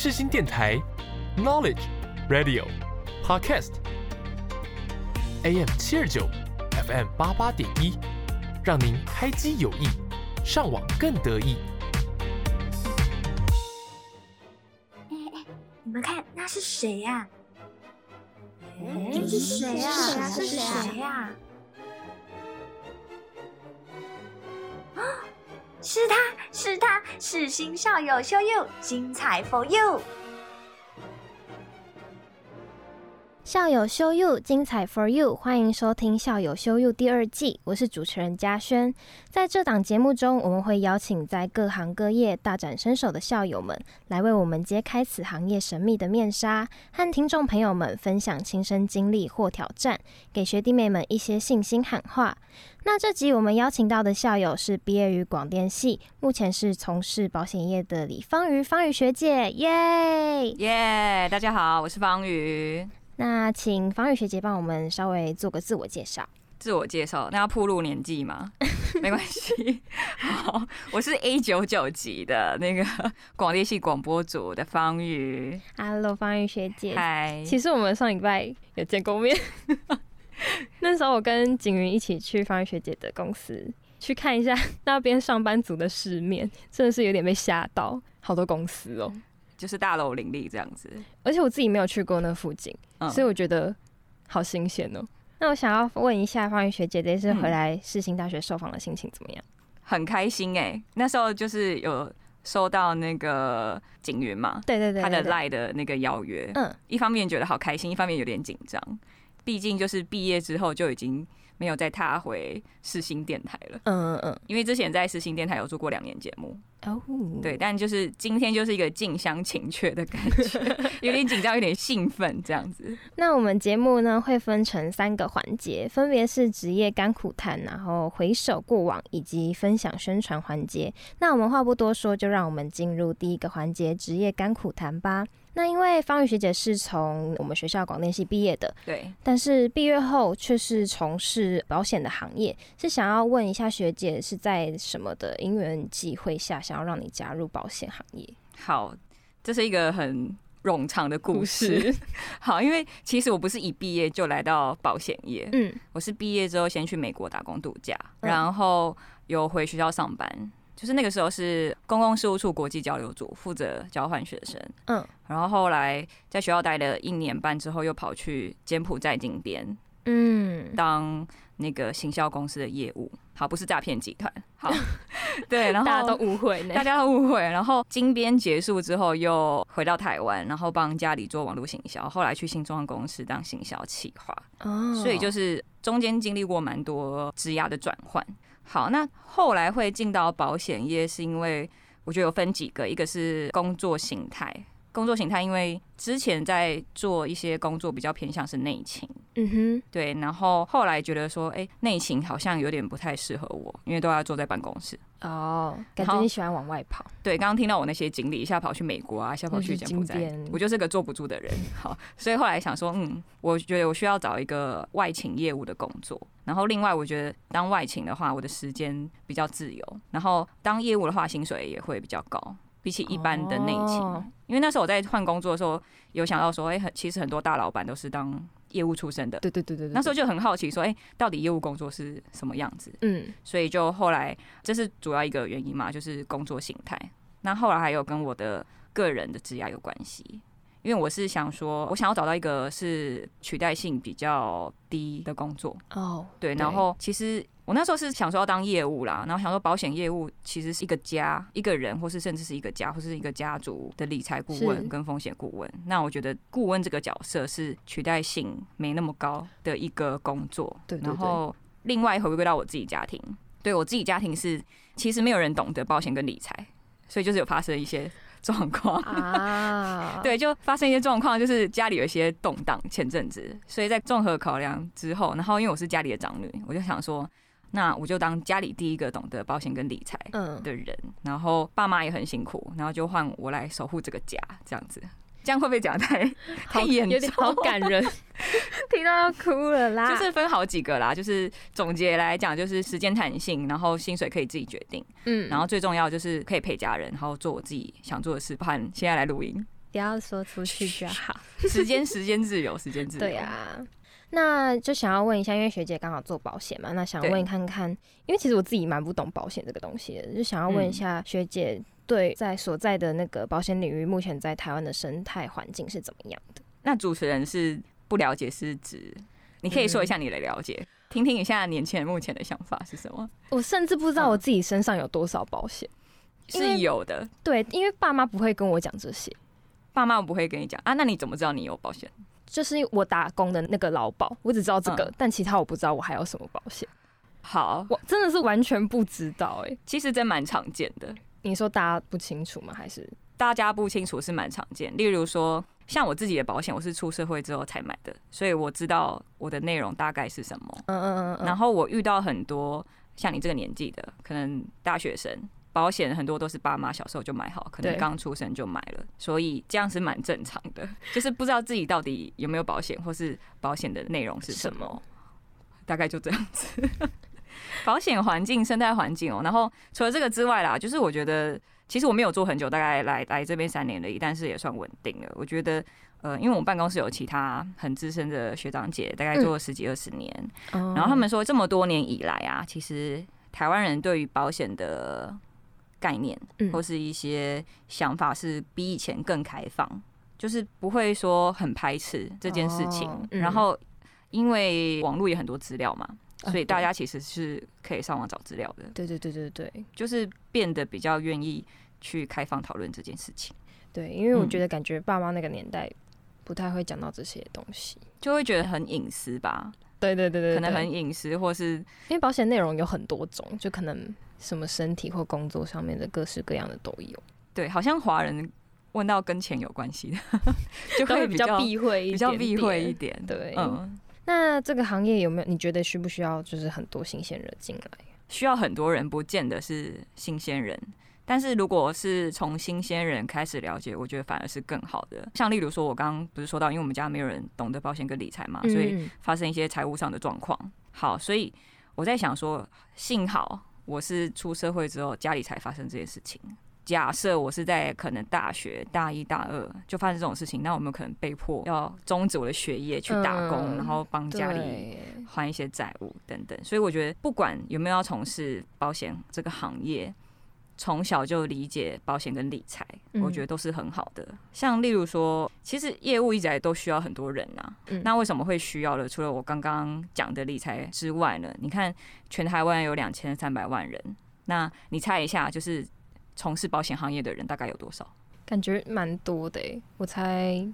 世新电台，Knowledge Radio Podcast AM 七二九，FM 八八点一，让您开机有益，上网更得意。哎哎，你们看那是谁呀？哎，是谁呀？是谁呀？啊，是他是他是新校友秀又精彩 for you。校友修又精彩 for you，欢迎收听校友修又第二季，我是主持人嘉轩。在这档节目中，我们会邀请在各行各业大展身手的校友们，来为我们揭开此行业神秘的面纱，和听众朋友们分享亲身经历或挑战，给学弟妹们一些信心喊话。那这集我们邀请到的校友是毕业于广电系，目前是从事保险业的李方瑜，方瑜学姐，耶耶！大家好，我是方瑜。那请方宇学姐帮我们稍微做个自我介绍。自我介绍，那要铺露年纪吗？没关系。好，我是 A 九九级的那个 广电系广播组的方宇。Hello，方宇学姐。嗨。其实我们上礼拜有见过面，那时候我跟景云一起去方宇学姐的公司去看一下 那边上班族的世面，真的是有点被吓到，好多公司哦。就是大楼林立这样子，而且我自己没有去过那附近，所以我觉得好新鲜哦。那我想要问一下方玉学姐，这次回来世新大学受访的心情怎么样？很开心哎，那时候就是有收到那个景云嘛，对对对，他的赖的那个邀约，嗯，一方面觉得好开心，一方面有点紧张，毕竟就是毕业之后就已经。没有再踏回世新电台了。嗯嗯嗯，因为之前在世新电台有做过两年节目。哦，对，但就是今天就是一个近乡情怯的感觉，有点紧张，有点兴奋这样子。那我们节目呢会分成三个环节，分别是职业甘苦谈，然后回首过往，以及分享宣传环节。那我们话不多说，就让我们进入第一个环节——职业甘苦谈吧。那因为方宇学姐是从我们学校广电系毕业的，对，但是毕业后却是从事保险的行业，是想要问一下学姐是在什么的因缘际会下，想要让你加入保险行业？好，这是一个很冗长的故事。好，因为其实我不是一毕业就来到保险业，嗯，我是毕业之后先去美国打工度假，然后又回学校上班。就是那个时候是公共事务处国际交流组负责交换学生，嗯，然后后来在学校待了一年半之后，又跑去柬埔寨金边，嗯，当那个行销公司的业务，好，不是诈骗集团，好，对，然后大家都误会，大家都误会，然后金边结束之后又回到台湾，然后帮家里做网络行销，后来去新中公司当行销企划，哦，所以就是中间经历过蛮多职涯的转换。好，那后来会进到保险业，是因为我觉得有分几个，一个是工作形态，工作形态，因为之前在做一些工作比较偏向是内勤，嗯哼，对，然后后来觉得说，哎，内勤好像有点不太适合我，因为都要坐在办公室。哦，感觉你喜欢往外跑。对，刚刚听到我那些经历，一下跑去美国啊，一下跑去柬埔寨，我就是个坐不住的人。好，所以后来想说，嗯，我觉得我需要找一个外勤业务的工作。然后另外，我觉得当外勤的话，我的时间比较自由。然后当业务的话，薪水也会比较高，比起一般的内勤。因为那时候我在换工作的时候，有想到说，哎，很其实很多大老板都是当。业务出身的，对对对对，那时候就很好奇，说，哎，到底业务工作是什么样子？嗯，所以就后来，这是主要一个原因嘛，就是工作形态。那后来还有跟我的个人的职业有关系。因为我是想说，我想要找到一个是取代性比较低的工作哦，对。然后其实我那时候是想说要当业务啦，然后想说保险业务其实是一个家、一个人，或是甚至是一个家，或是一个家族的理财顾问跟风险顾问。那我觉得顾问这个角色是取代性没那么高的一个工作。对。然后另外回归到我自己家庭，对我自己家庭是其实没有人懂得保险跟理财，所以就是有发生一些。状况啊，对，就发生一些状况，就是家里有一些动荡。前阵子，所以在综合考量之后，然后因为我是家里的长女，我就想说，那我就当家里第一个懂得保险跟理财的人。然后爸妈也很辛苦，然后就换我来守护这个家，这样子。这样会不会讲太太严重？好感人，听到要哭了啦。就是分好几个啦，就是总结来讲，就是时间弹性，然后薪水可以自己决定，嗯，然后最重要就是可以陪家人，然后做我自己想做的事，不然现在来录音，不要说出去就好。时间时间自由，时间自由。对呀。那就想要问一下，因为学姐刚好做保险嘛，那想问看看，因为其实我自己蛮不懂保险这个东西的，就想要问一下学姐，对在所在的那个保险领域，目前在台湾的生态环境是怎么样的？那主持人是不了解是指，你可以说一下你的了解，听听一下年轻人目前的想法是什么？我甚至不知道我自己身上有多少保险，是有的。对，因为爸妈不会跟我讲这些，爸妈不会跟你讲啊，那你怎么知道你有保险？就是我打工的那个劳保，我只知道这个，但其他我不知道我还有什么保险。好，我真的是完全不知道哎。其实真蛮常见的。你说大家不清楚吗？还是大家不清楚是蛮常见。例如说，像我自己的保险，我是出社会之后才买的，所以我知道我的内容大概是什么。嗯嗯嗯。然后我遇到很多像你这个年纪的，可能大学生。保险很多都是爸妈小时候就买好，可能刚出生就买了，所以这样是蛮正常的。就是不知道自己到底有没有保险，或是保险的内容是什么，大概就这样子。保险环境、生态环境哦，然后除了这个之外啦，就是我觉得其实我没有做很久，大概来来这边三年而已，但是也算稳定了。我觉得呃，因为我们办公室有其他很资深的学长姐，大概做了十几二十年，然后他们说这么多年以来啊，其实台湾人对于保险的概念或是一些想法是比以前更开放，就是不会说很排斥这件事情。然后因为网络也很多资料嘛，所以大家其实是可以上网找资料的。对对对对对，就是变得比较愿意去开放讨论这件事情。对，因为我觉得感觉爸妈那个年代不太会讲到这些东西，就会觉得很隐私吧。对对对对，可能很隐私，或是因为保险内容有很多种，就可能。什么身体或工作上面的各式各样的都有，对，好像华人问到跟钱有关系的，就会比较避讳，比较避讳一点。对，嗯，那这个行业有没有？你觉得需不需要就是很多新鲜人进来？需要很多人，不见得是新鲜人，但是如果是从新鲜人开始了解，我觉得反而是更好的。像例如说，我刚刚不是说到，因为我们家没有人懂得保险跟理财嘛，所以发生一些财务上的状况。好，所以我在想说，幸好。我是出社会之后，家里才发生这件事情。假设我是在可能大学大一、大二就发生这种事情，那我们可能被迫要终止我的学业去打工，然后帮家里还一些债务等等。所以我觉得，不管有没有要从事保险这个行业。从小就理解保险跟理财，我觉得都是很好的。像例如说，其实业务一直来都需要很多人呐。那为什么会需要的？除了我刚刚讲的理财之外呢？你看，全台湾有两千三百万人，那你猜一下，就是从事保险行业的人大概有多少？感觉蛮多的，我才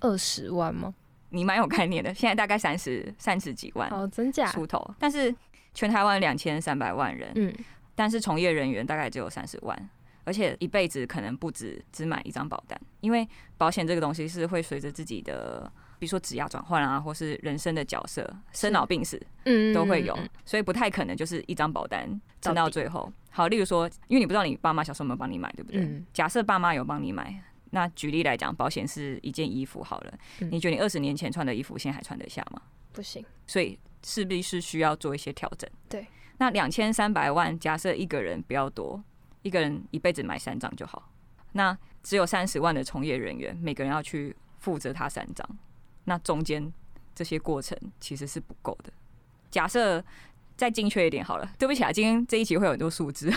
二十万吗？你蛮有概念的。现在大概三十三十几万哦，真假出头。但是全台湾两千三百万人，嗯。但是从业人员大概只有三十万，而且一辈子可能不止只买一张保单，因为保险这个东西是会随着自己的，比如说职业转换啊，或是人生的角色、生老病死，嗯，都会有，所以不太可能就是一张保单撑到最后。好，例如说，因为你不知道你爸妈小时候有没有帮你买，对不对？假设爸妈有帮你买，那举例来讲，保险是一件衣服好了，你觉得你二十年前穿的衣服现在还穿得下吗？不行，所以势必是需要做一些调整。对。那两千三百万，假设一个人不要多，一个人一辈子买三张就好。那只有三十万的从业人员，每个人要去负责他三张，那中间这些过程其实是不够的。假设再精确一点好了，对不起啊，今天这一集会有很多数字。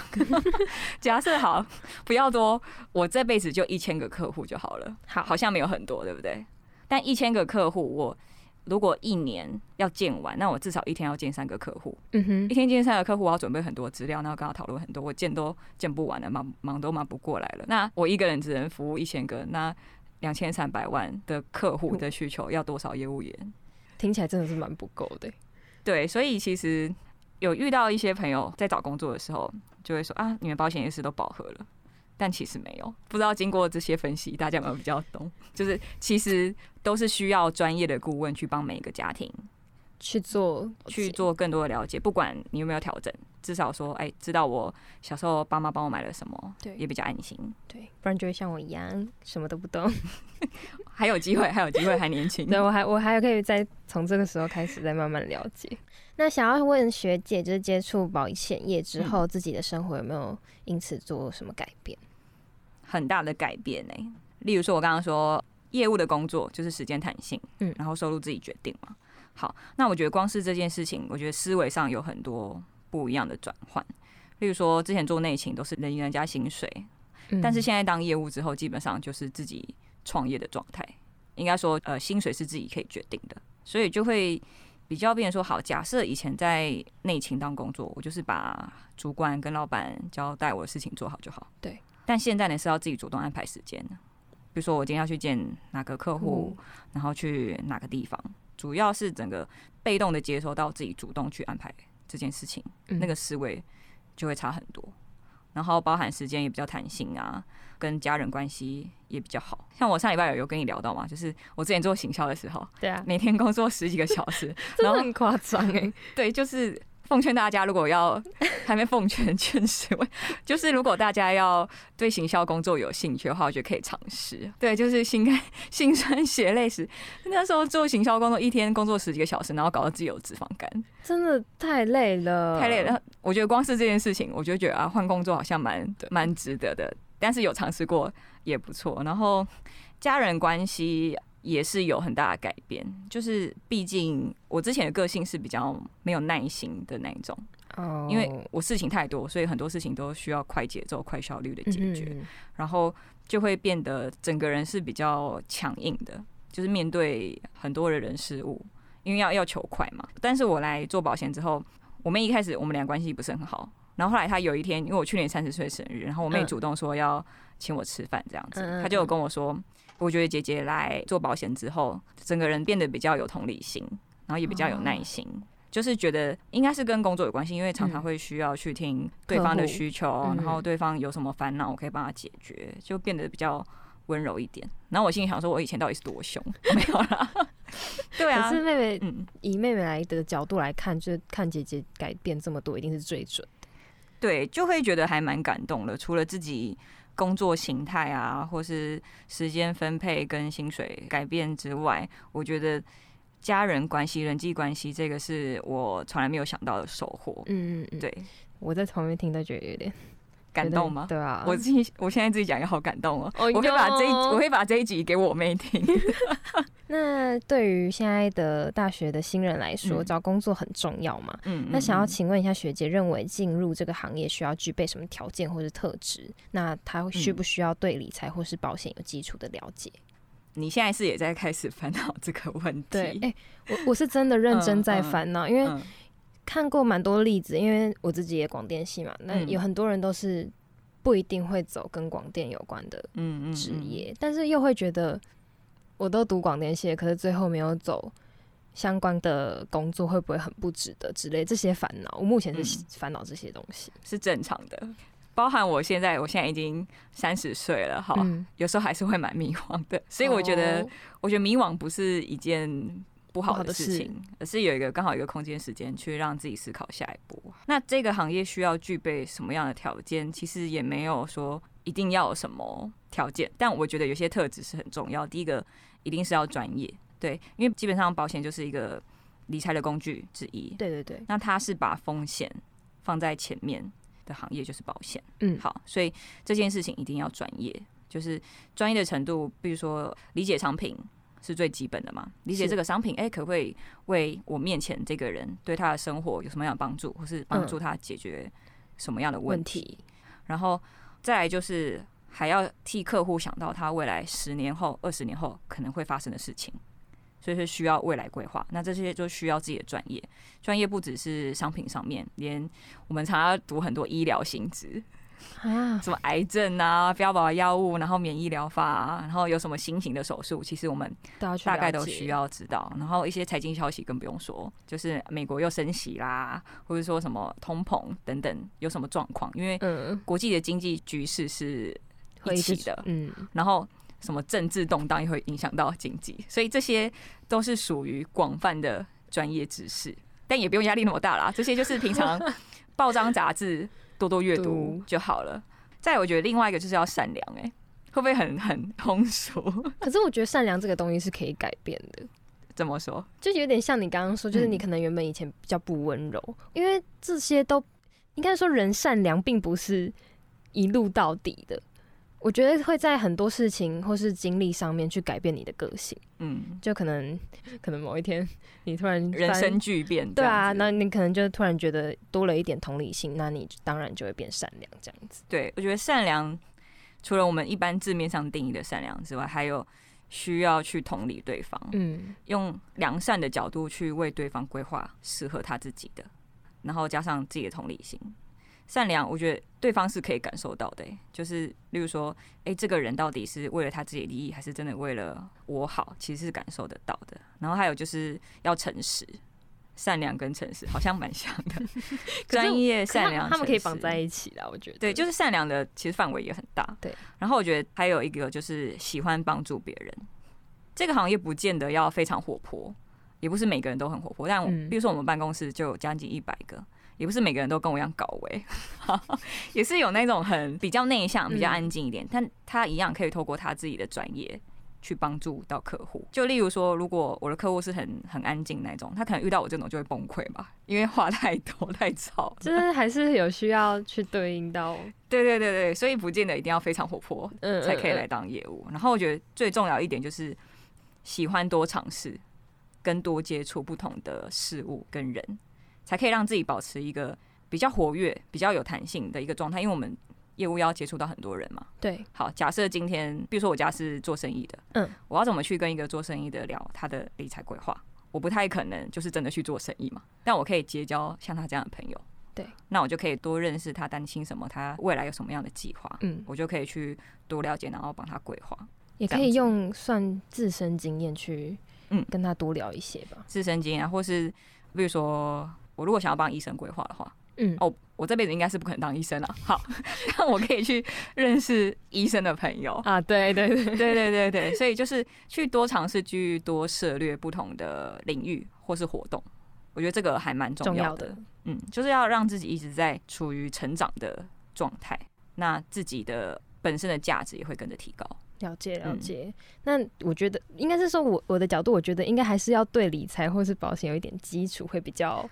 假设好不要多，我这辈子就一千个客户就好了。好，好像没有很多，对不对？但一千个客户我。如果一年要见完，那我至少一天要见三个客户。嗯哼，一天见三个客户，我要准备很多资料，然后跟他讨论很多，我见都见不完了，忙忙都忙不过来了。那我一个人只能服务一千个，那两千三百万的客户的需求要多少业务员？听起来真的是蛮不够的。对，所以其实有遇到一些朋友在找工作的时候，就会说啊，你们保险业是都饱和了。但其实没有，不知道经过这些分析，大家有没有比较懂？就是其实都是需要专业的顾问去帮每一个家庭去做去做更多的了解。不管你有没有调整，至少说，哎，知道我小时候爸妈帮我买了什么，对，也比较安心。对，不然就会像我一样什么都不懂。还有机会，还有机会，还年轻。对我还我还可以再从这个时候开始再慢慢了解。那想要问学姐，就是接触保险业之后，自己的生活有没有因此做什么改变？很大的改变呢。例如说，我刚刚说业务的工作就是时间弹性，嗯，然后收入自己决定嘛。好，那我觉得光是这件事情，我觉得思维上有很多不一样的转换。例如说，之前做内勤都是人人家薪水，但是现在当业务之后，基本上就是自己创业的状态。应该说，呃，薪水是自己可以决定的，所以就会比较变说，好，假设以前在内勤当工作，我就是把主管跟老板交代我的事情做好就好。对。但现在呢，是要自己主动安排时间的。比如说，我今天要去见哪个客户，然后去哪个地方，主要是整个被动的接收到自己主动去安排这件事情，那个思维就会差很多。然后包含时间也比较弹性啊，跟家人关系也比较好。像我上礼拜有有跟你聊到嘛，就是我之前做行销的时候，对啊，每天工作十几个小时，真的很夸张哎。对，就是奉劝大家，如果要还没奉劝劝十位，就是如果大家要对行销工作有兴趣的话，我觉得可以尝试。对，就是心甘心 酸血泪史。那时候做行销工作，一天工作十几个小时，然后搞到自己有脂肪肝，真的太累了，太累了。我觉得光是这件事情，我就觉得啊，换工作好像蛮蛮值得的。但是有尝试过也不错。然后家人关系也是有很大的改变，就是毕竟我之前的个性是比较没有耐心的那一种，哦，因为我事情太多，所以很多事情都需要快节奏、快效率的解决，然后就会变得整个人是比较强硬的，就是面对很多的人事物，因为要要求快嘛。但是我来做保险之后。我妹一开始我们俩关系不是很好，然后后来他有一天，因为我去年三十岁生日，然后我妹主动说要请我吃饭这样子，她就有跟我说，我觉得姐姐来做保险之后，整个人变得比较有同理心，然后也比较有耐心，就是觉得应该是跟工作有关系，因为常常会需要去听对方的需求，然后对方有什么烦恼，我可以帮他解决，就变得比较温柔一点。然后我心里想说，我以前到底是多凶？没有啦。对啊，可是妹妹，嗯，以妹妹来的角度来看，就是看姐姐改变这么多，一定是最准的。对，就会觉得还蛮感动的。除了自己工作形态啊，或是时间分配跟薪水改变之外，我觉得家人关系、人际关系，这个是我从来没有想到的收获。嗯嗯嗯，对，我在旁边听都觉得有点。感动吗？对啊，我自己我现在自己讲也好感动哦。我会把这一我会把这一集给我妹听。那对于现在的大学的新人来说，找工作很重要嘛？嗯。那想要请问一下学姐，认为进入这个行业需要具备什么条件或是特质？那他需不需要对理财或是保险有基础的了解？你现在是也在开始烦恼这个问题？对，哎，我 我是真的认真在烦恼，因为。看过蛮多例子，因为我自己也广电系嘛，那有很多人都是不一定会走跟广电有关的职业，但是又会觉得我都读广电系，可是最后没有走相关的工作，会不会很不值得之类这些烦恼？我目前是烦恼这些东西。是正常的，包含我现在，我现在已经三十岁了，哈，有时候还是会蛮迷惘的，所以我觉得，我觉得迷惘不是一件。不好的事情，而是有一个刚好一个空间时间去让自己思考下一步。那这个行业需要具备什么样的条件？其实也没有说一定要有什么条件，但我觉得有些特质是很重要。第一个一定是要专业，对，因为基本上保险就是一个理财的工具之一。对对对，那它是把风险放在前面的行业就是保险。嗯，好，所以这件事情一定要专业，就是专业的程度，比如说理解商品。是最基本的嘛？理解这个商品，哎，可不可以为我面前这个人对他的生活有什么样的帮助，或是帮助他解决什么样的问题？然后再来就是还要替客户想到他未来十年后、二十年后可能会发生的事情，所以是需要未来规划。那这些就需要自己的专业，专业不只是商品上面，连我们常要读很多医疗性质。啊，什么癌症啊，标靶药物，然后免疫疗法啊，然后有什么新型的手术，其实我们大概都需要知道。然后一些财经消息更不用说，就是美国又升息啦，或者说什么通膨等等，有什么状况？因为国际的经济局势是一起的，嗯，然后什么政治动荡也会影响到经济，所以这些都是属于广泛的专业知识，但也不用压力那么大啦。这些就是平常 报章杂志。多多阅读就好了。再，我觉得另外一个就是要善良，哎，会不会很很通俗？可是我觉得善良这个东西是可以改变的。怎么说？就有点像你刚刚说，就是你可能原本以前比较不温柔，因为这些都应该说人善良并不是一路到底的。我觉得会在很多事情或是经历上面去改变你的个性。嗯，就可能 可能某一天你突然人生巨变，对啊，那你可能就突然觉得多了一点同理心，那你当然就会变善良这样子。对，我觉得善良除了我们一般字面上定义的善良之外，还有需要去同理对方，嗯，用良善的角度去为对方规划适合他自己的，然后加上自己的同理心。善良，我觉得对方是可以感受到的，就是例如说，哎，这个人到底是为了他自己的利益，还是真的为了我好，其实是感受得到的。然后还有就是要诚实，善良跟诚实好像蛮像的，专业善良，他们可以绑在一起的，我觉得。对，就是善良的，其实范围也很大。对。然后我觉得还有一个就是喜欢帮助别人，这个行业不见得要非常活泼，也不是每个人都很活泼，但比如说我们办公室就有将近一百个。也不是每个人都跟我一样搞维，也是有那种很比较内向、比较安静一点，但他一样可以透过他自己的专业去帮助到客户。就例如说，如果我的客户是很很安静那种，他可能遇到我这种就会崩溃吧，因为话太多太吵。就是还是有需要去对应到，对对对对，所以不见得一定要非常活泼，嗯，才可以来当业务。然后我觉得最重要一点就是喜欢多尝试，跟多接触不同的事物跟人。才可以让自己保持一个比较活跃、比较有弹性的一个状态，因为我们业务要接触到很多人嘛。对，好，假设今天，比如说我家是做生意的，嗯，我要怎么去跟一个做生意的聊他的理财规划？我不太可能就是真的去做生意嘛，但我可以结交像他这样的朋友。对，那我就可以多认识他担心什么，他未来有什么样的计划，嗯，我就可以去多了解，然后帮他规划。也可以用算自身经验去，嗯，跟他多聊一些吧。自身经验，或是比如说。我如果想要帮医生规划的话，嗯，哦，我这辈子应该是不可能当医生了。好，那我可以去认识医生的朋友啊，对对对对对对对，所以就是去多尝试，去多涉猎不同的领域或是活动，我觉得这个还蛮重要的。嗯，就是要让自己一直在处于成长的状态，那自己的本身的价值也会跟着提高。了解了解，那我觉得应该是说，我我的角度，我觉得应该还是要对理财或是保险有一点基础会比较。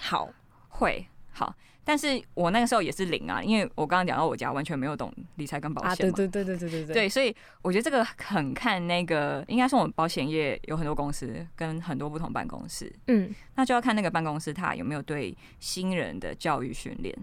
好，会好，但是我那个时候也是零啊，因为我刚刚讲到我家完全没有懂理财跟保险嘛，对对对对对对对，对，所以我觉得这个很看那个，应该是我们保险业有很多公司跟很多不同办公室，嗯，那就要看那个办公室他有没有对新人的教育训练。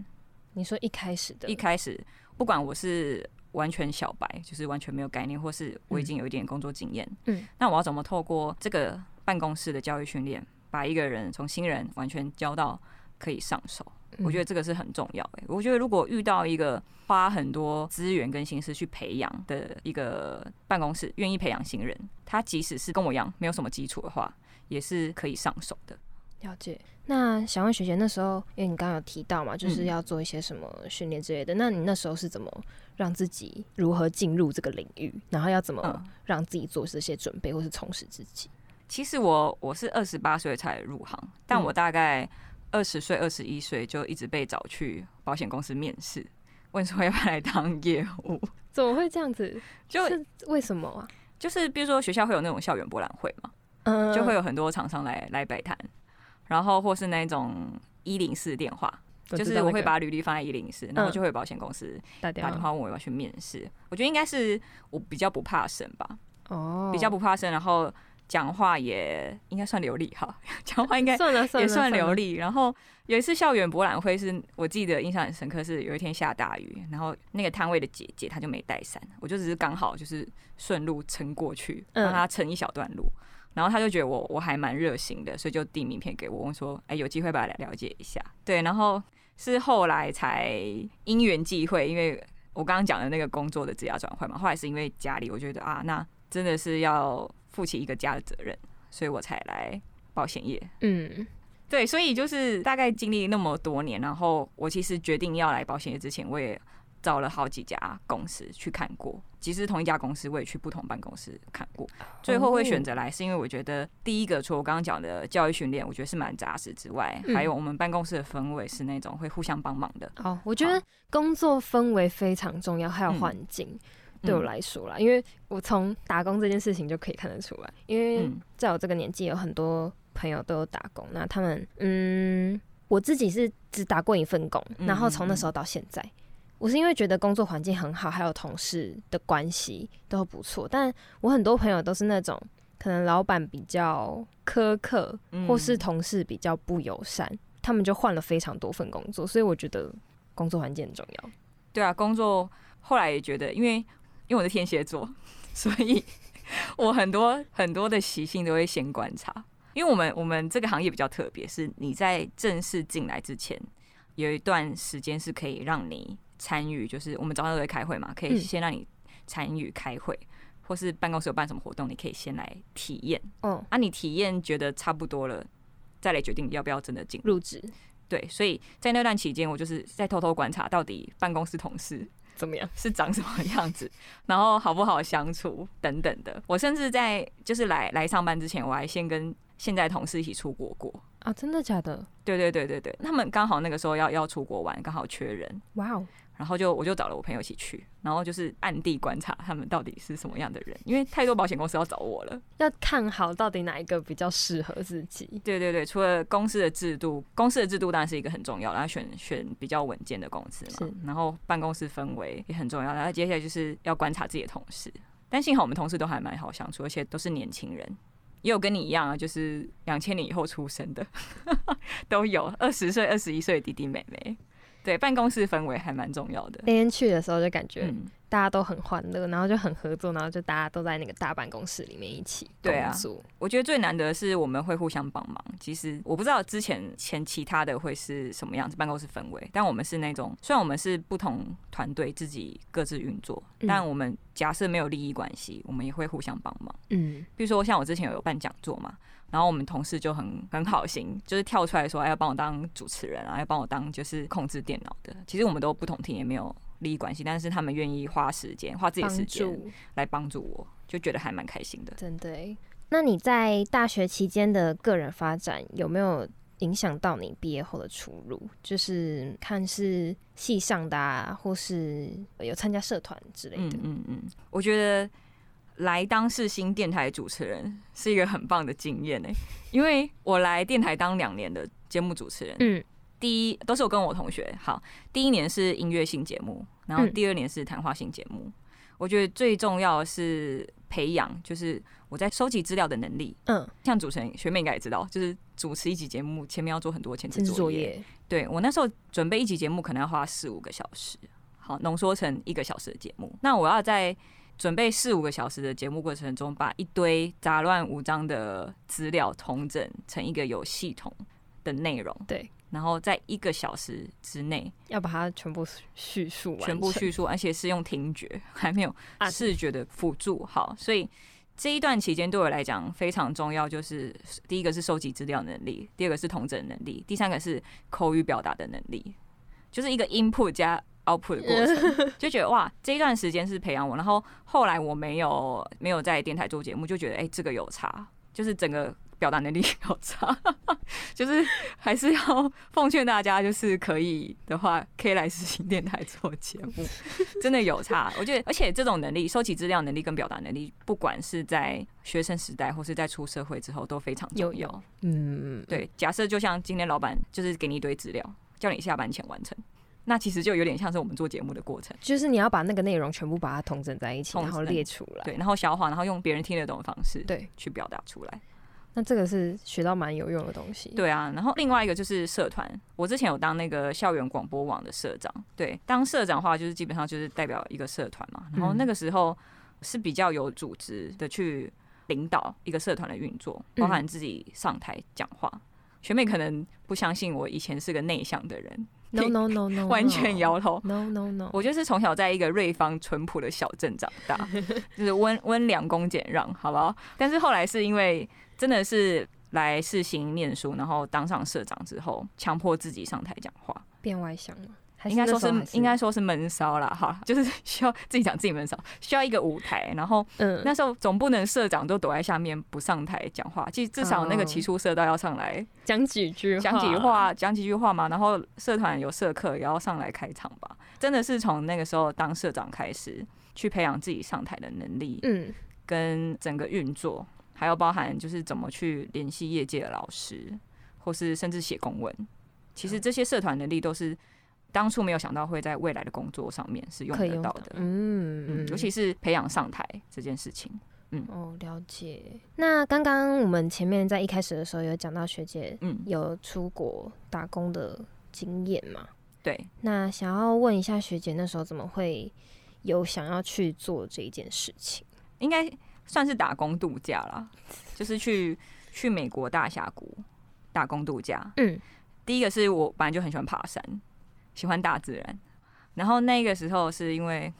你说一开始的，一开始不管我是完全小白，就是完全没有概念，或是我已经有一点工作经验，嗯，那我要怎么透过这个办公室的教育训练？把一个人从新人完全教到可以上手，我觉得这个是很重要。哎，我觉得如果遇到一个花很多资源跟心思去培养的一个办公室，愿意培养新人，他即使是跟我一样没有什么基础的话，也是可以上手的。了解。那想问学姐，那时候因为你刚刚有提到嘛，就是要做一些什么训练之类的，那你那时候是怎么让自己如何进入这个领域，然后要怎么让自己做这些准备，或是充实自己？其实我我是二十八岁才入行，但我大概二十岁、二十一岁就一直被找去保险公司面试，问说要不要来当业务。怎么会这样子？就是为什么啊？就是比如说学校会有那种校园博览会嘛，嗯，就会有很多厂商来来摆摊，然后或是那种一零四电话，就是我会把履历放在一零四，然后就会有保险公司打电话问我要去面试。我觉得应该是我比较不怕生吧，哦，比较不怕生，然后。讲话也应该算流利哈，讲话应该 也算流利。然后有一次校园博览会，是我记得印象很深刻，是有一天下大雨，然后那个摊位的姐姐她就没带伞，我就只是刚好就是顺路撑过去，帮她撑一小段路。然后她就觉得我我还蛮热心的，所以就递名片给我，问说：“哎，有机会把来了解一下。”对，然后是后来才因缘际会，因为我刚刚讲的那个工作的职业转换嘛，后来是因为家里，我觉得啊，那真的是要。负起一个家的责任，所以我才来保险业。嗯，对，所以就是大概经历那么多年，然后我其实决定要来保险业之前，我也找了好几家公司去看过。即使同一家公司，我也去不同办公室看过。最后会选择来，是因为我觉得第一个，除了我刚刚讲的教育训练，我觉得是蛮扎实之外，还有我们办公室的氛围是那种会互相帮忙的。哦，我觉得工作氛围非常重要，还有环境。对我来说啦，因为我从打工这件事情就可以看得出来，因为在我这个年纪，有很多朋友都有打工。那他们，嗯，我自己是只打过一份工，然后从那时候到现在，我是因为觉得工作环境很好，还有同事的关系都不错。但我很多朋友都是那种可能老板比较苛刻，或是同事比较不友善，他们就换了非常多份工作。所以我觉得工作环境很重要。对啊，工作后来也觉得，因为因为我是天蝎座，所以 我很多很多的习性都会先观察。因为我们我们这个行业比较特别，是你在正式进来之前，有一段时间是可以让你。参与就是我们早上都会开会嘛，可以先让你参与开会，或是办公室有办什么活动，你可以先来体验。哦，啊，你体验觉得差不多了，再来决定要不要真的进入职。对，所以在那段期间，我就是在偷偷观察到底办公室同事怎么样，是长什么样子，然后好不好相处等等的。我甚至在就是来来上班之前，我还先跟现在同事一起出国过。啊，真的假的？对对对对对，他们刚好那个时候要要出国玩，刚好缺人。哇哦！然后就我就找了我朋友一起去，然后就是暗地观察他们到底是什么样的人，因为太多保险公司要找我了，要看好到底哪一个比较适合自己。对对对，除了公司的制度，公司的制度当然是一个很重要，然后选选比较稳健的公司嘛。然后办公室氛围也很重要，然后接下来就是要观察自己的同事。但幸好我们同事都还蛮好相处，而且都是年轻人。也有跟你一样啊，就是两千年以后出生的，都有二十岁、二十一岁的弟弟妹妹。对，办公室氛围还蛮重要的。那天去的时候就感觉大家都很欢乐，然后就很合作，然后就大家都在那个大办公室里面一起对啊。我觉得最难得是我们会互相帮忙。其实我不知道之前前其他的会是什么样子办公室氛围，但我们是那种虽然我们是不同团队自己各自运作，但我们假设没有利益关系，我们也会互相帮忙。嗯，比如说像我之前有办讲座嘛。然后我们同事就很很好心，就是跳出来说，哎，要帮我当主持人啊，要帮我当就是控制电脑的。其实我们都不同听，也没有利益关系，但是他们愿意花时间，花自己的时间来帮助我，就觉得还蛮开心的。真的？那你在大学期间的个人发展有没有影响到你毕业后的出路？就是看是系上的，啊，或是有参加社团之类的。嗯嗯，我觉得。来当世新电台主持人是一个很棒的经验呢，因为我来电台当两年的节目主持人，嗯，第一都是我跟我同学，好，第一年是音乐性节目，然后第二年是谈话性节目。我觉得最重要的是培养，就是我在收集资料的能力，嗯，像主持人学妹应该也知道，就是主持一集节目前面要做很多前置作业，对我那时候准备一集节目可能要花四五个小时，好浓缩成一个小时的节目，那我要在。准备四五个小时的节目过程中，把一堆杂乱无章的资料统整成一个有系统的内容。对，然后在一个小时之内要把它全部叙述完，全部叙述，而且是用听觉，还没有视觉的辅助。好，所以这一段期间对我来讲非常重要，就是第一个是收集资料能力，第二个是统整能力，第三个是口语表达的能力，就是一个 input 加。Output 的过程，就觉得哇，这一段时间是培养我。然后后来我没有没有在电台做节目，就觉得哎，这个有差，就是整个表达能力 有差，就是还是要奉劝大家，就是可以的话，可以来实行电台做节目，真的有差。我觉得，而且这种能力，收集资料能力跟表达能力，不管是在学生时代或是在出社会之后，都非常重要。嗯，对。假设就像今天老板就是给你一堆资料，叫你下班前完成。那其实就有点像是我们做节目的过程，就是你要把那个内容全部把它统整在一起，然后列出来，对，然后消化，然后用别人听得懂的方式，对，去表达出来。那这个是学到蛮有用的东西。对啊，然后另外一个就是社团，我之前有当那个校园广播网的社长，对，当社长的话就是基本上就是代表一个社团嘛，然后那个时候是比较有组织的去领导一个社团的运作，包含自己上台讲话。学妹可能不相信我以前是个内向的人。No no no no，完全摇头。No no no，我就是从小在一个瑞芳淳朴的小镇长大，就是温温良恭俭让，好不好？但是后来是因为真的是来试行念书，然后当上社长之后，强迫自己上台讲话，变外向了。应该说是应该说是闷骚啦，哈，就是需要自己讲自己闷骚，需要一个舞台。然后，嗯，那时候总不能社长都躲在下面不上台讲话，其实至少那个起初社都要上来 讲几句，讲几句话，讲几句话嘛。然后社团有社课也要上来开场吧。真的是从那个时候当社长开始，去培养自己上台的能力，嗯，跟整个运作，还有包含就是怎么去联系业界的老师，或是甚至写公文。其实这些社团能力都是。当初没有想到会在未来的工作上面是用得到的，嗯嗯，尤其是培养上台这件事情，嗯哦，了解。那刚刚我们前面在一开始的时候有讲到学姐，嗯，有出国打工的经验嘛？对。那想要问一下学姐，那时候怎么会有想要去做这一件事情？应该算是打工度假啦，就是去去美国大峡谷打工度假。嗯，第一个是我本来就很喜欢爬山。喜欢大自然，然后那个时候是因为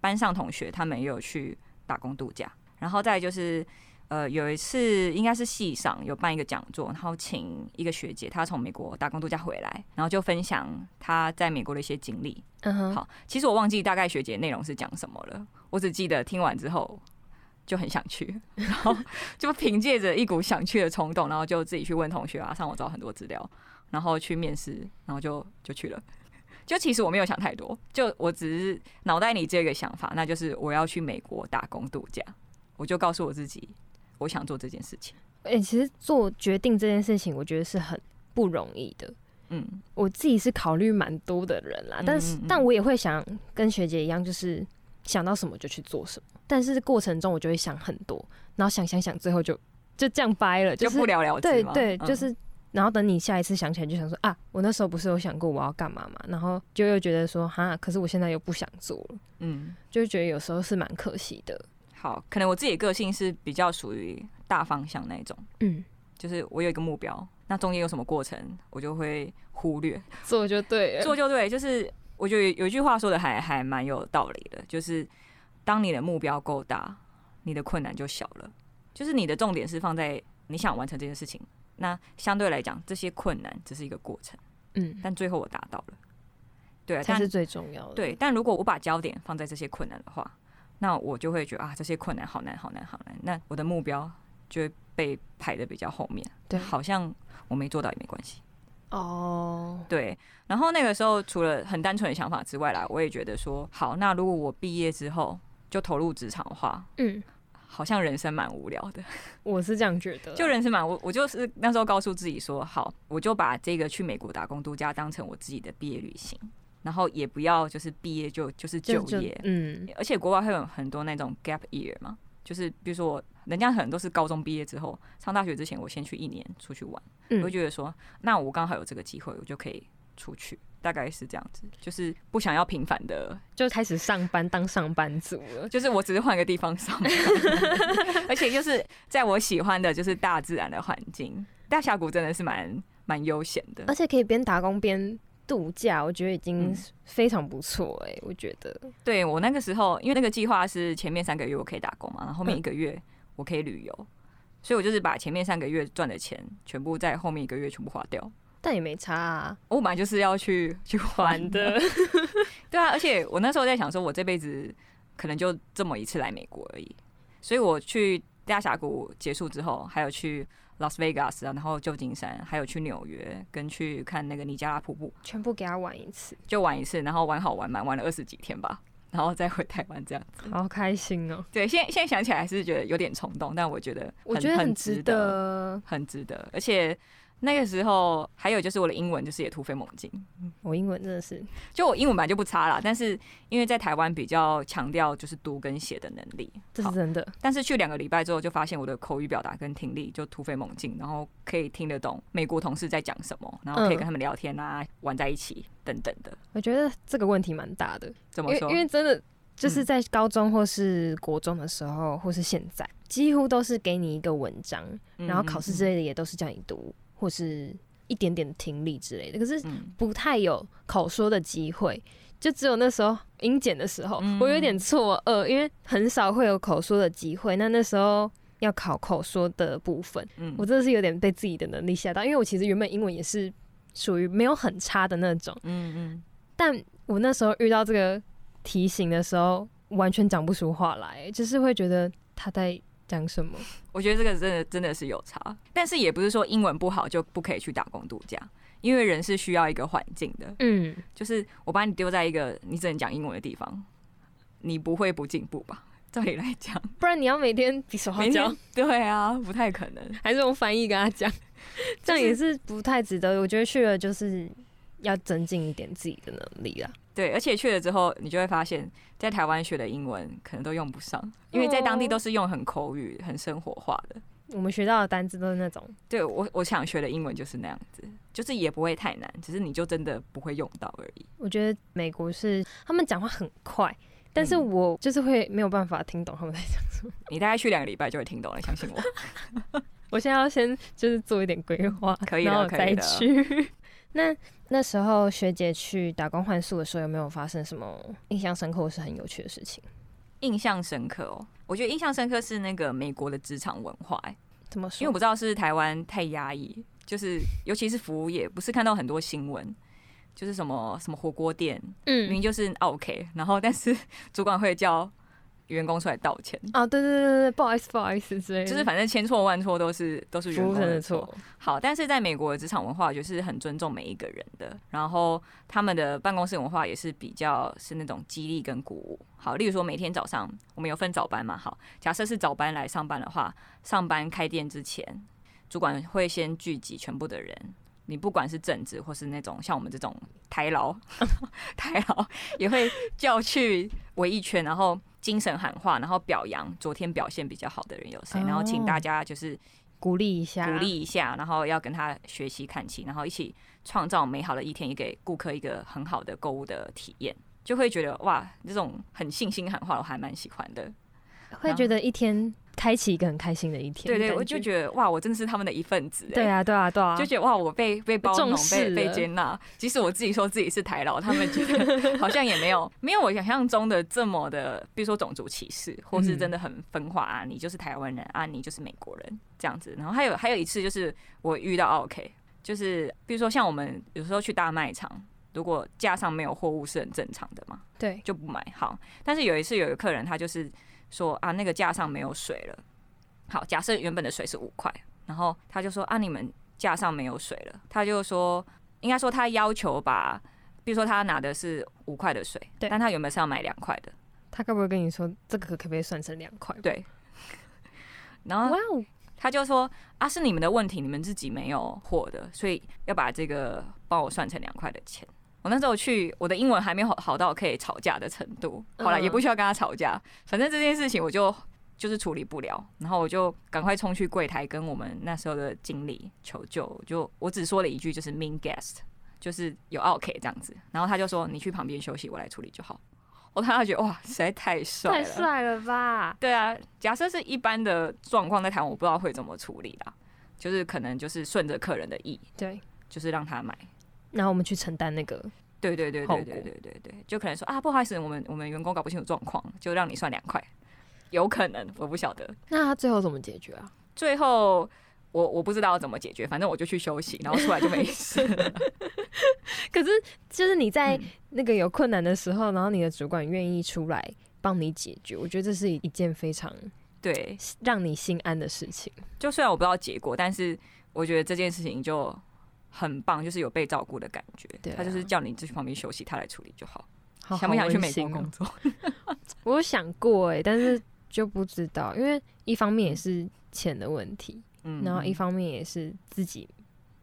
班上同学他们也有去打工度假，然后再就是呃有一次应该是系上有办一个讲座，然后请一个学姐她从美国打工度假回来，然后就分享她在美国的一些经历。嗯哼，好，其实我忘记大概学姐内容是讲什么了，我只记得听完之后就很想去，然后就凭借着一股想去的冲动，然后就自己去问同学啊，上网找很多资料，然后去面试，然后就就去了。就其实我没有想太多，就我只是脑袋里这个想法，那就是我要去美国打工度假，我就告诉我自己，我想做这件事情。哎，其实做决定这件事情，我觉得是很不容易的。嗯，我自己是考虑蛮多的人啦，但是但我也会想跟学姐一样，就是想到什么就去做什么。但是过程中我就会想很多，然后想想想，最后就就这样掰了，就不了了之。对对，就是。然后等你下一次想起来，就想说啊，我那时候不是有想过我要干嘛嘛？然后就又觉得说哈，可是我现在又不想做了，嗯，就觉得有时候是蛮可惜的。好，可能我自己个性是比较属于大方向那种，嗯，就是我有一个目标，那中间有什么过程，我就会忽略，做就对，做就对。就是我觉得有一句话说的还还蛮有道理的，就是当你的目标够大，你的困难就小了。就是你的重点是放在你想完成这件事情。那相对来讲，这些困难只是一个过程，嗯，但最后我达到了，对，但是最重要的。对，但如果我把焦点放在这些困难的话，那我就会觉得啊，这些困难好难，好难，好难。那我的目标就会被排的比较后面，对，好像我没做到也没关系。哦，对。然后那个时候，除了很单纯的想法之外啦，我也觉得说，好，那如果我毕业之后就投入职场的话，嗯。好像人生蛮无聊的，我是这样觉得。就人生蛮我我就是那时候告诉自己说，好，我就把这个去美国打工度假当成我自己的毕业旅行，然后也不要就是毕业就就是就业，嗯。而且国外会有很多那种 gap year 嘛，就是比如说我人家可能都是高中毕业之后上大学之前，我先去一年出去玩，我就觉得说，那我刚好有这个机会，我就可以出去。大概是这样子，就是不想要平凡的，就开始上班当上班族了。就是我只是换个地方上班，而且就是在我喜欢的，就是大自然的环境。大峡谷真的是蛮蛮悠闲的，而且可以边打工边度假，我觉得已经非常不错哎。我觉得，对我那个时候，因为那个计划是前面三个月我可以打工嘛，然后后面一个月我可以旅游，所以我就是把前面三个月赚的钱全部在后面一个月全部花掉。但也没差啊，我本来就是要去去玩的，对啊，而且我那时候在想说，我这辈子可能就这么一次来美国而已，所以我去大峡谷结束之后，还有去 Las Vegas 啊，然后旧金山，还有去纽约，跟去看那个尼加拉瀑布，全部给他玩一次，就玩一次，然后玩好玩满，玩了二十几天吧，然后再回台湾这样子，好开心哦。对，现在现在想起来还是觉得有点冲动，但我觉得我觉得很值得，很值得，而且。那个时候还有就是我的英文就是也突飞猛进，我英文真的是，就我英文本来就不差啦，但是因为在台湾比较强调就是读跟写的能力，这是真的。但是去两个礼拜之后就发现我的口语表达跟听力就突飞猛进，然后可以听得懂美国同事在讲什么，然后可以跟他们聊天啊，玩在一起等等的。我觉得这个问题蛮大的，怎么说？因为真的就是在高中或是国中的时候，或是现在，几乎都是给你一个文章，然后考试之类的也都是叫你读。或是一点点听力之类的，可是不太有口说的机会，就只有那时候英检的时候，我有点错愕，因为很少会有口说的机会。那那时候要考口说的部分，我真的是有点被自己的能力吓到，因为我其实原本英文也是属于没有很差的那种，嗯嗯，但我那时候遇到这个题型的时候，完全讲不出话来，就是会觉得他在。讲什么？我觉得这个真的真的是有差，但是也不是说英文不好就不可以去打工度假，因为人是需要一个环境的。嗯，就是我把你丢在一个你只能讲英文的地方，你不会不进步吧？照理来讲，不然你要每天比手画脚，对啊，不太可能。还是用翻译跟他讲，这样也是不太值得。我觉得去了就是要增进一点自己的能力啦。对，而且去了之后，你就会发现，在台湾学的英文可能都用不上，因为在当地都是用很口语、很生活化的。我们学到的单字都是那种，对我我想学的英文就是那样子，就是也不会太难，只是你就真的不会用到而已。我觉得美国是他们讲话很快，但是我就是会没有办法听懂他们在讲什么。你大概去两个礼拜就会听懂了，相信我。我现在要先就是做一点规划，可以然后再去。那那时候学姐去打工换宿的时候，有没有发生什么印象深刻或是很有趣的事情？印象深刻哦，我觉得印象深刻是那个美国的职场文化，哎，怎么说？因为我不知道是台湾太压抑，就是尤其是服务业，不是看到很多新闻，就是什么什么火锅店，嗯，明明就是 OK，然后但是 主管会叫。员工出来道歉啊！对对对对不好意思，不好意思之类，就是反正千错万错都是都是员工的错。好，但是在美国的职场文化就是很尊重每一个人的，然后他们的办公室文化也是比较是那种激励跟鼓舞。好，例如说每天早上我们有分早班嘛？好，假设是早班来上班的话，上班开店之前，主管会先聚集全部的人。你不管是正职或是那种像我们这种台劳，台劳也会叫去围一圈，然后精神喊话，然后表扬昨天表现比较好的人有谁，然后请大家就是鼓励一下，鼓励一下，然后要跟他学习看齐，然后一起创造美好的一天，也给顾客一个很好的购物的体验，就会觉得哇，这种很信心喊话，我还蛮喜欢的，会觉得一天。开启一个很开心的一天，对对，我就觉得哇，我真的是他们的一份子，对啊对啊对啊，就觉得哇，我被被包容、被被接纳。即使我自己说自己是台老，他们觉得 好像也没有没有我想象中的这么的，比如说种族歧视，或是真的很分化啊，你就是台湾人啊，你就是美国人这样子。然后还有还有一次就是我遇到 OK，就是比如说像我们有时候去大卖场，如果架上没有货物是很正常的嘛，对，就不买。好，但是有一次有一个客人他就是。说啊，那个架上没有水了。好，假设原本的水是五块，然后他就说啊，你们架上没有水了。他就说，应该说他要求把，比如说他拿的是五块的水，但他原本是要买两块的。他该不会跟你说这个可不可以算成两块？对。然后他就说啊，是你们的问题，你们自己没有货的，所以要把这个帮我算成两块的钱。我那时候去，我的英文还没好好到可以吵架的程度，后来也不需要跟他吵架，反正这件事情我就就是处理不了，然后我就赶快冲去柜台跟我们那时候的经理求救，就我只说了一句就是 mean guest，就是有 OK 这样子，然后他就说你去旁边休息，我来处理就好。我看他觉得哇，实在太帅，太帅了吧？对啊，假设是一般的状况在谈，我不知道会怎么处理啦，就是可能就是顺着客人的意，对，就是让他买。然后我们去承担那个，对对对对对对对对，就可能说啊，不好意思，我们我们员工搞不清楚状况，就让你算两块，有可能我不晓得。那他最后怎么解决啊？最后我我不知道怎么解决，反正我就去休息，然后出来就没事。可是就是你在那个有困难的时候，然后你的主管愿意出来帮你解决，我觉得这是一件非常对让你心安的事情。就虽然我不知道结果，但是我觉得这件事情就。很棒，就是有被照顾的感觉。他就是叫你去旁边休息，他来处理就好。想不想去美国工作？我有想过哎，但是就不知道，因为一方面也是钱的问题，嗯，然后一方面也是自己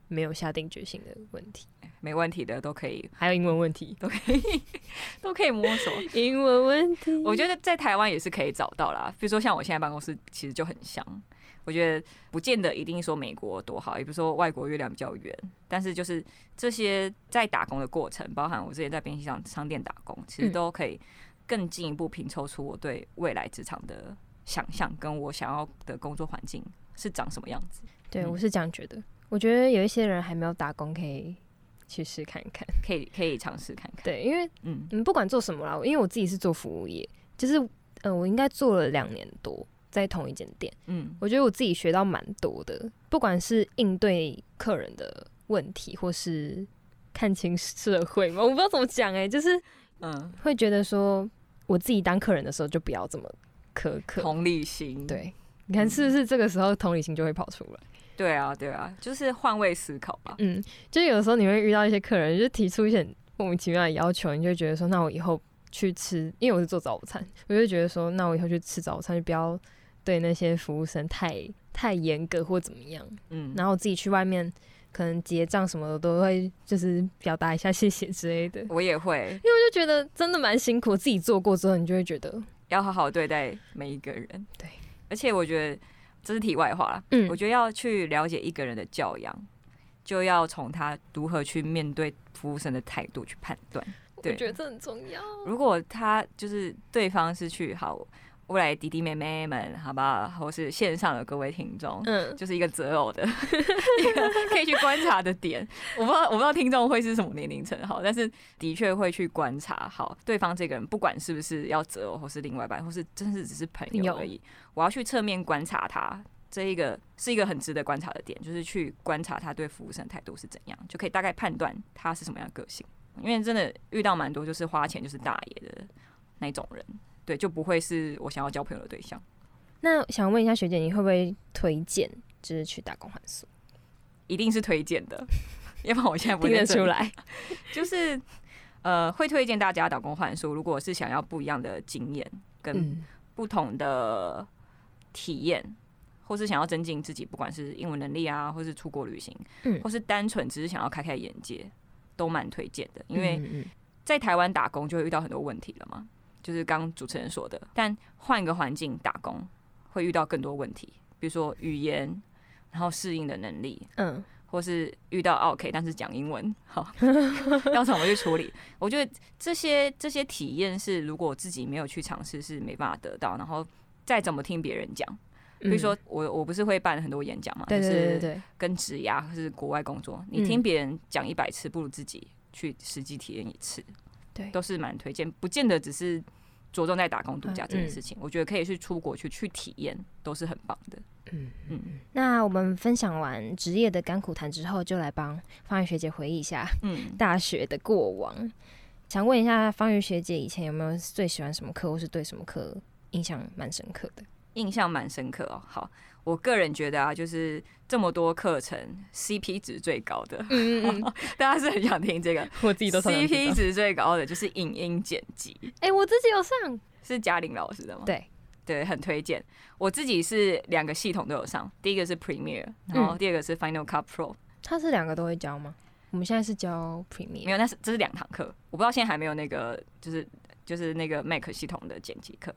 没有下定决心的问题。没问题的都可以，还有英文问题都可以，都可以摸索。英文问题，我觉得在台湾也是可以找到啦。比如说像我现在办公室，其实就很像。我觉得不见得一定说美国多好，也不是说外国月亮比较圆，但是就是这些在打工的过程，包含我之前在便利商商店打工，其实都可以更进一步拼凑出我对未来职场的想象，跟我想要的工作环境是长什么样子。对我是这样觉得。我觉得有一些人还没有打工，可以去试看看，可以可以尝试看看。对，因为嗯，你不管做什么啦，因为我自己是做服务业，就是呃，我应该做了两年多。在同一间店，嗯，我觉得我自己学到蛮多的，不管是应对客人的问题，或是看清社会嘛，我不知道怎么讲哎，就是嗯，会觉得说我自己当客人的时候就不要这么苛刻，同理心，对，你看是不是这个时候同理心就会跑出来？对啊，对啊，就是换位思考吧。嗯，就有时候你会遇到一些客人，就提出一些莫名其妙的要求，你就觉得说，那我以后去吃，因为我是做早餐，我就觉得说，那我以后去吃早餐就不要。对那些服务生太太严格或怎么样，嗯，然后我自己去外面可能结账什么的都会就是表达一下谢谢之类的。我也会，因为我就觉得真的蛮辛苦，自己做过之后，你就会觉得要好好对待每一个人。对，而且我觉得这是题外话了。嗯，我觉得要去了解一个人的教养，就要从他如何去面对服务生的态度去判断。我觉得这很重要。如果他就是对方是去好。未来弟弟妹妹们，好不好？或是线上的各位听众，嗯，就是一个择偶的 一个可以去观察的点。我不知道，我不知道听众会是什么年龄层，好，但是的确会去观察好对方这个人，不管是不是要择偶，或是另外一半，或是真是只是朋友而已。我要去侧面观察他，这一个是一个很值得观察的点，就是去观察他对服务生态度是怎样，就可以大概判断他是什么样的个性。因为真的遇到蛮多，就是花钱就是大爷的那种人。对，就不会是我想要交朋友的对象。那想问一下学姐，你会不会推荐就是去打工换宿？一定是推荐的，要不然我现在不听得出来。就是呃，会推荐大家打工换宿。如果是想要不一样的经验跟不同的体验，或是想要增进自己，不管是英文能力啊，或是出国旅行，嗯，或是单纯只是想要开开眼界，都蛮推荐的。因为在台湾打工就会遇到很多问题了嘛。就是刚主持人说的，但换一个环境打工会遇到更多问题，比如说语言，然后适应的能力，嗯，或是遇到 OK，但是讲英文，好，要怎么去处理？我觉得这些这些体验是如果自己没有去尝试是没办法得到，然后再怎么听别人讲，比如说我我不是会办很多演讲嘛，对对对，跟职涯或是国外工作，你听别人讲一百次，不如自己去实际体验一次，对，都是蛮推荐，不见得只是。着重在打工度假这件事情，我觉得可以去出国去去体验，都是很棒的。嗯嗯。那我们分享完职业的甘苦谈之后，就来帮方宇学姐回忆一下嗯 大学的过往。想问一下方宇学姐，以前有没有最喜欢什么课，或是对什么课印象蛮深刻的？印象蛮深刻哦。好，我个人觉得啊，就是这么多课程，CP 值最高的，嗯嗯嗯，大家是很想听这个，我自己都 CP 值最高的就是影音剪辑。哎，我自己有上，是嘉玲老师的吗？对对，很推荐。我自己是两个系统都有上，第一个是 Premiere，然后第二个是 Final Cut Pro。它是两个都会教吗？我们现在是教 Premiere，没有，那是这是两堂课，我不知道现在还没有那个，就是就是那个 Mac 系统的剪辑课。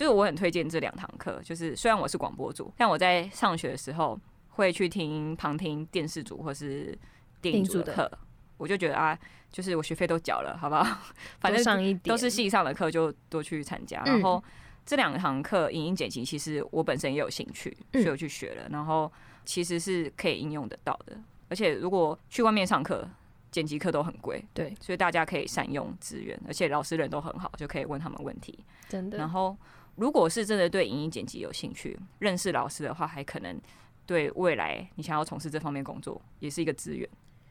就是我很推荐这两堂课，就是虽然我是广播组，但我在上学的时候会去听旁听电视组或是电影组的课，我就觉得啊，就是我学费都缴了，好不好？反正都是系上的课，就多去参加。然后这两堂课影音剪辑，其实我本身也有兴趣，所以我去学了。然后其实是可以应用得到的，而且如果去外面上课，剪辑课都很贵，对，所以大家可以善用资源，而且老师人都很好，就可以问他们问题，真的。然后。如果是真的对影音剪辑有兴趣，认识老师的话，还可能对未来你想要从事这方面工作也是一个资源。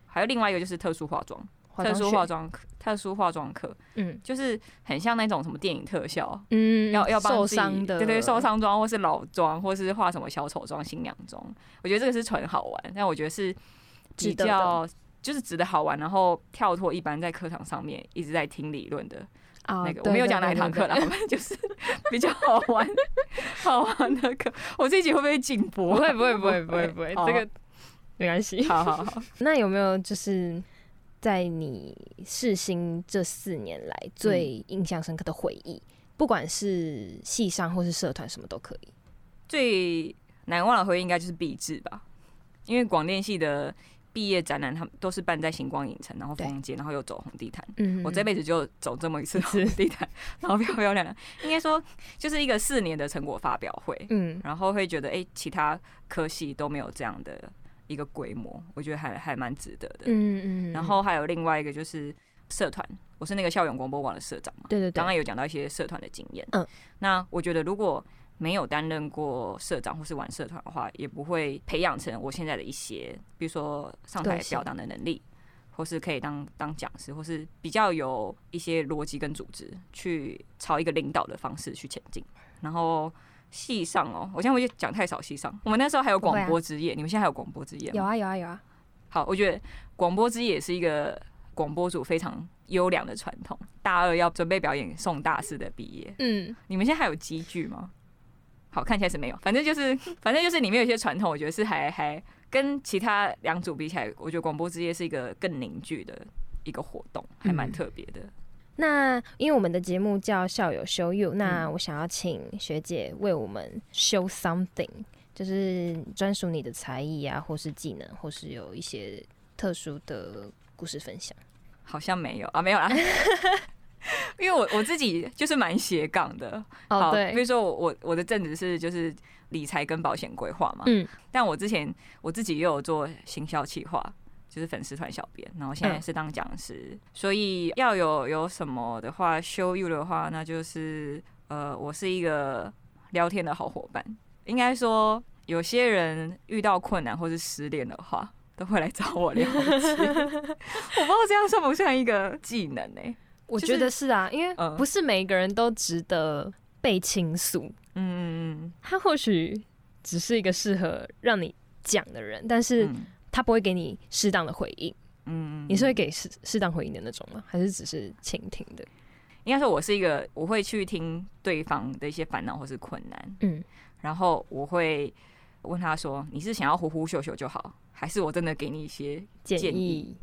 还有另外一个就是特殊化妆，特殊化妆课，特殊化妆课，嗯，就是很像那种什么电影特效，嗯，要要受伤的，对对，受伤妆或是老妆，或是画什么小丑妆、新娘妆，我觉得这个是纯好玩，但我觉得是比较就是指的好玩，然后跳脱一般在课堂上面一直在听理论的。那个我没有讲哪一堂课了，就是比较好玩、好玩的课。我这一集会不会紧播？不会，不会，不会，不会，不会。这个没关系。好好好。那有没有就是在你试新这四年来最印象深刻的回忆？不管是系上或是社团，什么都可以。最难忘的回忆应该就是毕制吧，因为广电系的。毕业展览，他们都是办在星光影城，然后风街，然后又走红地毯。嗯，我这辈子就走这么一次红地毯，然后漂漂亮亮。应该说，就是一个四年的成果发表会。嗯，然后会觉得，哎，其他科系都没有这样的一个规模，我觉得还还蛮值得的。嗯嗯。然后还有另外一个就是社团，我是那个校园广播网的社长嘛。对对对。刚刚有讲到一些社团的经验。嗯。那我觉得如果。没有担任过社长或是玩社团的话，也不会培养成我现在的一些，比如说上台表达的能力，或是可以当当讲师，或是比较有一些逻辑跟组织，去朝一个领导的方式去前进。然后戏上哦，我现在会讲太少戏上。我们那时候还有广播之夜，你们现在还有广播之夜吗？有啊有啊有啊。好，我觉得广播之夜也是一个广播组非常优良的传统。大二要准备表演送大四的毕业，嗯，你们现在还有积聚吗？好看起来是没有，反正就是反正就是里面有些传统，我觉得是还还跟其他两组比起来，我觉得广播之夜是一个更凝聚的一个活动，还蛮特别的。那因为我们的节目叫校友 show you，那我想要请学姐为我们 show something，就是专属你的才艺啊，或是技能，或是有一些特殊的故事分享。好像没有啊，没有啦。因为我我自己就是蛮斜杠的，好，比如说我我我的正职是就是理财跟保险规划嘛，嗯，但我之前我自己又有做行销企划。就是粉丝团小编，然后现在是当讲师，所以要有有什么的话，show you 的话，那就是呃，我是一个聊天的好伙伴。应该说，有些人遇到困难或是失恋的话，都会来找我聊天。我不知道这样算不算一个技能呢？我觉得是啊，因为不是每一个人都值得被倾诉。嗯嗯嗯，他或许只是一个适合让你讲的人，但是。他不会给你适当的回应，嗯，你是会给适适当回应的那种吗？还是只是倾听的？应该说，我是一个我会去听对方的一些烦恼或是困难，嗯，然后我会问他说：“你是想要呼呼秀秀就好，还是我真的给你一些建议？”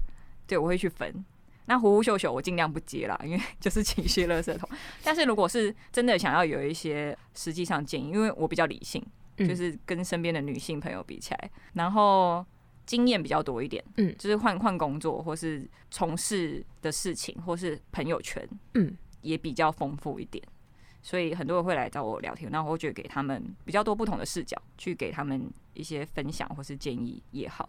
对，我会去分。那呼呼秀秀我尽量不接啦，因为 就是情绪垃圾桶。但是如果是真的想要有一些实际上建议，因为我比较理性，就是跟身边的女性朋友比起来，然后。经验比较多一点，嗯，就是换换工作或是从事的事情，或是朋友圈，嗯，也比较丰富一点，所以很多人会来找我聊天，那我觉得给他们比较多不同的视角，去给他们一些分享或是建议也好，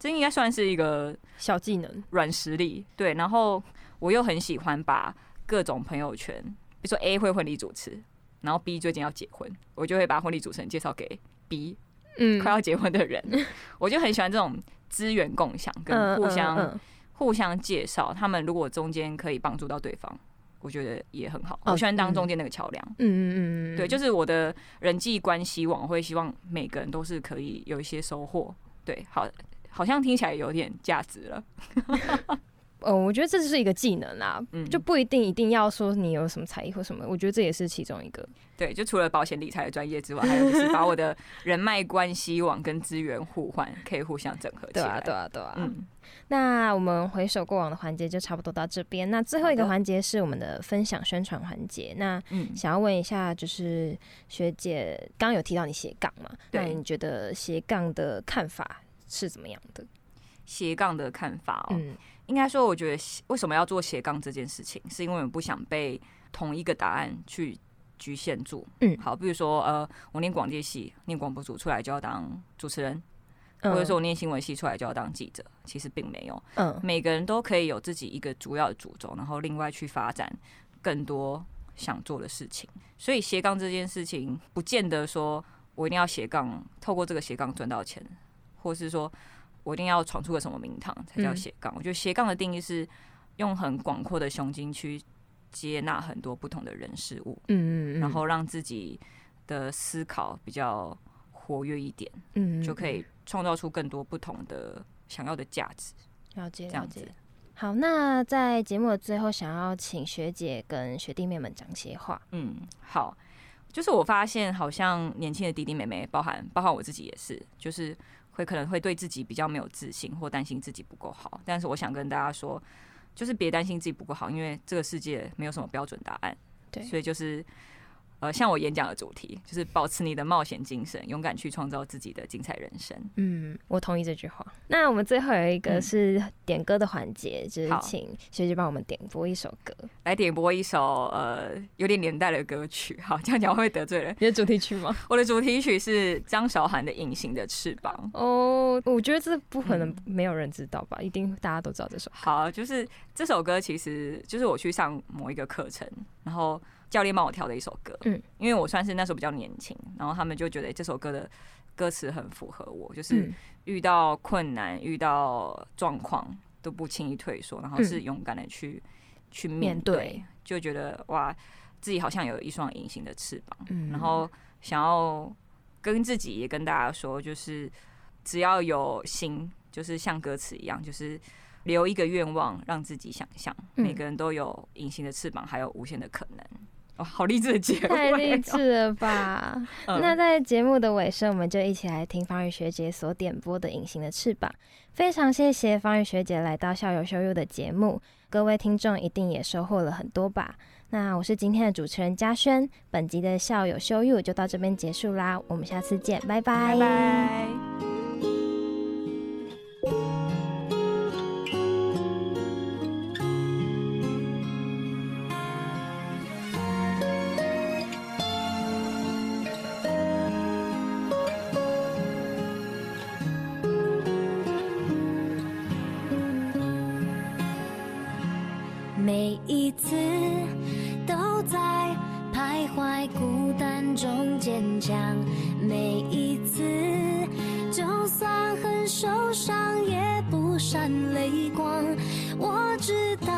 这应该算是一个小技能、软实力。对，然后我又很喜欢把各种朋友圈，比如说 A 会婚礼主持，然后 B 最近要结婚，我就会把婚礼主持人介绍给 B。嗯，快要结婚的人，我就很喜欢这种资源共享跟互相互相介绍。他们如果中间可以帮助到对方，我觉得也很好。我喜欢当中间那个桥梁。嗯嗯嗯对，就是我的人际关系网会希望每个人都是可以有一些收获。对，好，好像听起来有点价值了。呃，我觉得这就是一个技能啦，就不一定一定要说你有什么才艺或什么，我觉得这也是其中一个。对，就除了保险理财的专业之外，还有就是把我的人脉关系网跟资源互换，可以互相整合起来。对啊，对啊，对啊。嗯，那我们回首过往的环节就差不多到这边。那最后一个环节是我们的分享宣传环节。那想要问一下，就是学姐刚刚有提到你斜杠嘛？那你觉得斜杠的看法是怎么样的？斜杠的看法哦。应该说，我觉得为什么要做斜杠这件事情，是因为我们不想被同一个答案去局限住。嗯，好，比如说，呃，我念广电系，念广播组出来就要当主持人，或者说我念新闻系出来就要当记者，其实并没有。嗯，每个人都可以有自己一个主要的主轴，然后另外去发展更多想做的事情。所以斜杠这件事情，不见得说我一定要斜杠，透过这个斜杠赚到钱，或是说。我一定要闯出个什么名堂才叫斜杠？我觉得斜杠的定义是用很广阔的胸襟去接纳很多不同的人事物，嗯嗯然后让自己的思考比较活跃一点，嗯，就可以创造出更多不同的想要的价值。了解，了解。好，那在节目的最后，想要请学姐跟学弟妹们讲些话。嗯，好，就是我发现好像年轻的弟弟妹妹，包含包含我自己也是，就是。会可能会对自己比较没有自信，或担心自己不够好。但是我想跟大家说，就是别担心自己不够好，因为这个世界没有什么标准答案。对，所以就是。呃，像我演讲的主题就是保持你的冒险精神，勇敢去创造自己的精彩人生。嗯，我同意这句话。那我们最后有一个是点歌的环节，就是请学姐帮我们点播一首歌，来点播一首呃有点年代的歌曲。好，这样讲会得罪人。你的主题曲吗？我的主题曲是张韶涵的《隐形的翅膀》。哦，我觉得这不可能没有人知道吧？一定大家都知道这首。好，就是这首歌其实就是我去上某一个课程，然后。教练帮我挑的一首歌，嗯，因为我算是那时候比较年轻，然后他们就觉得这首歌的歌词很符合我，就是遇到困难、遇到状况都不轻易退缩，然后是勇敢的去去面对，就觉得哇，自己好像有一双隐形的翅膀，嗯。然后想要跟自己也跟大家说，就是只要有心，就是像歌词一样，就是留一个愿望，让自己想象，每个人都有隐形的翅膀，还有无限的可能。哦，好励志的节目，太励志了吧！那在节目的尾声，我们就一起来听方宇学姐所点播的《隐形的翅膀》。非常谢谢方宇学姐来到校友修友的节目，各位听众一定也收获了很多吧？那我是今天的主持人嘉轩，本集的校友修友就到这边结束啦，我们下次见，拜拜。拜拜。次都在徘徊孤单中坚强，每一次就算很受伤也不闪泪光。我知道，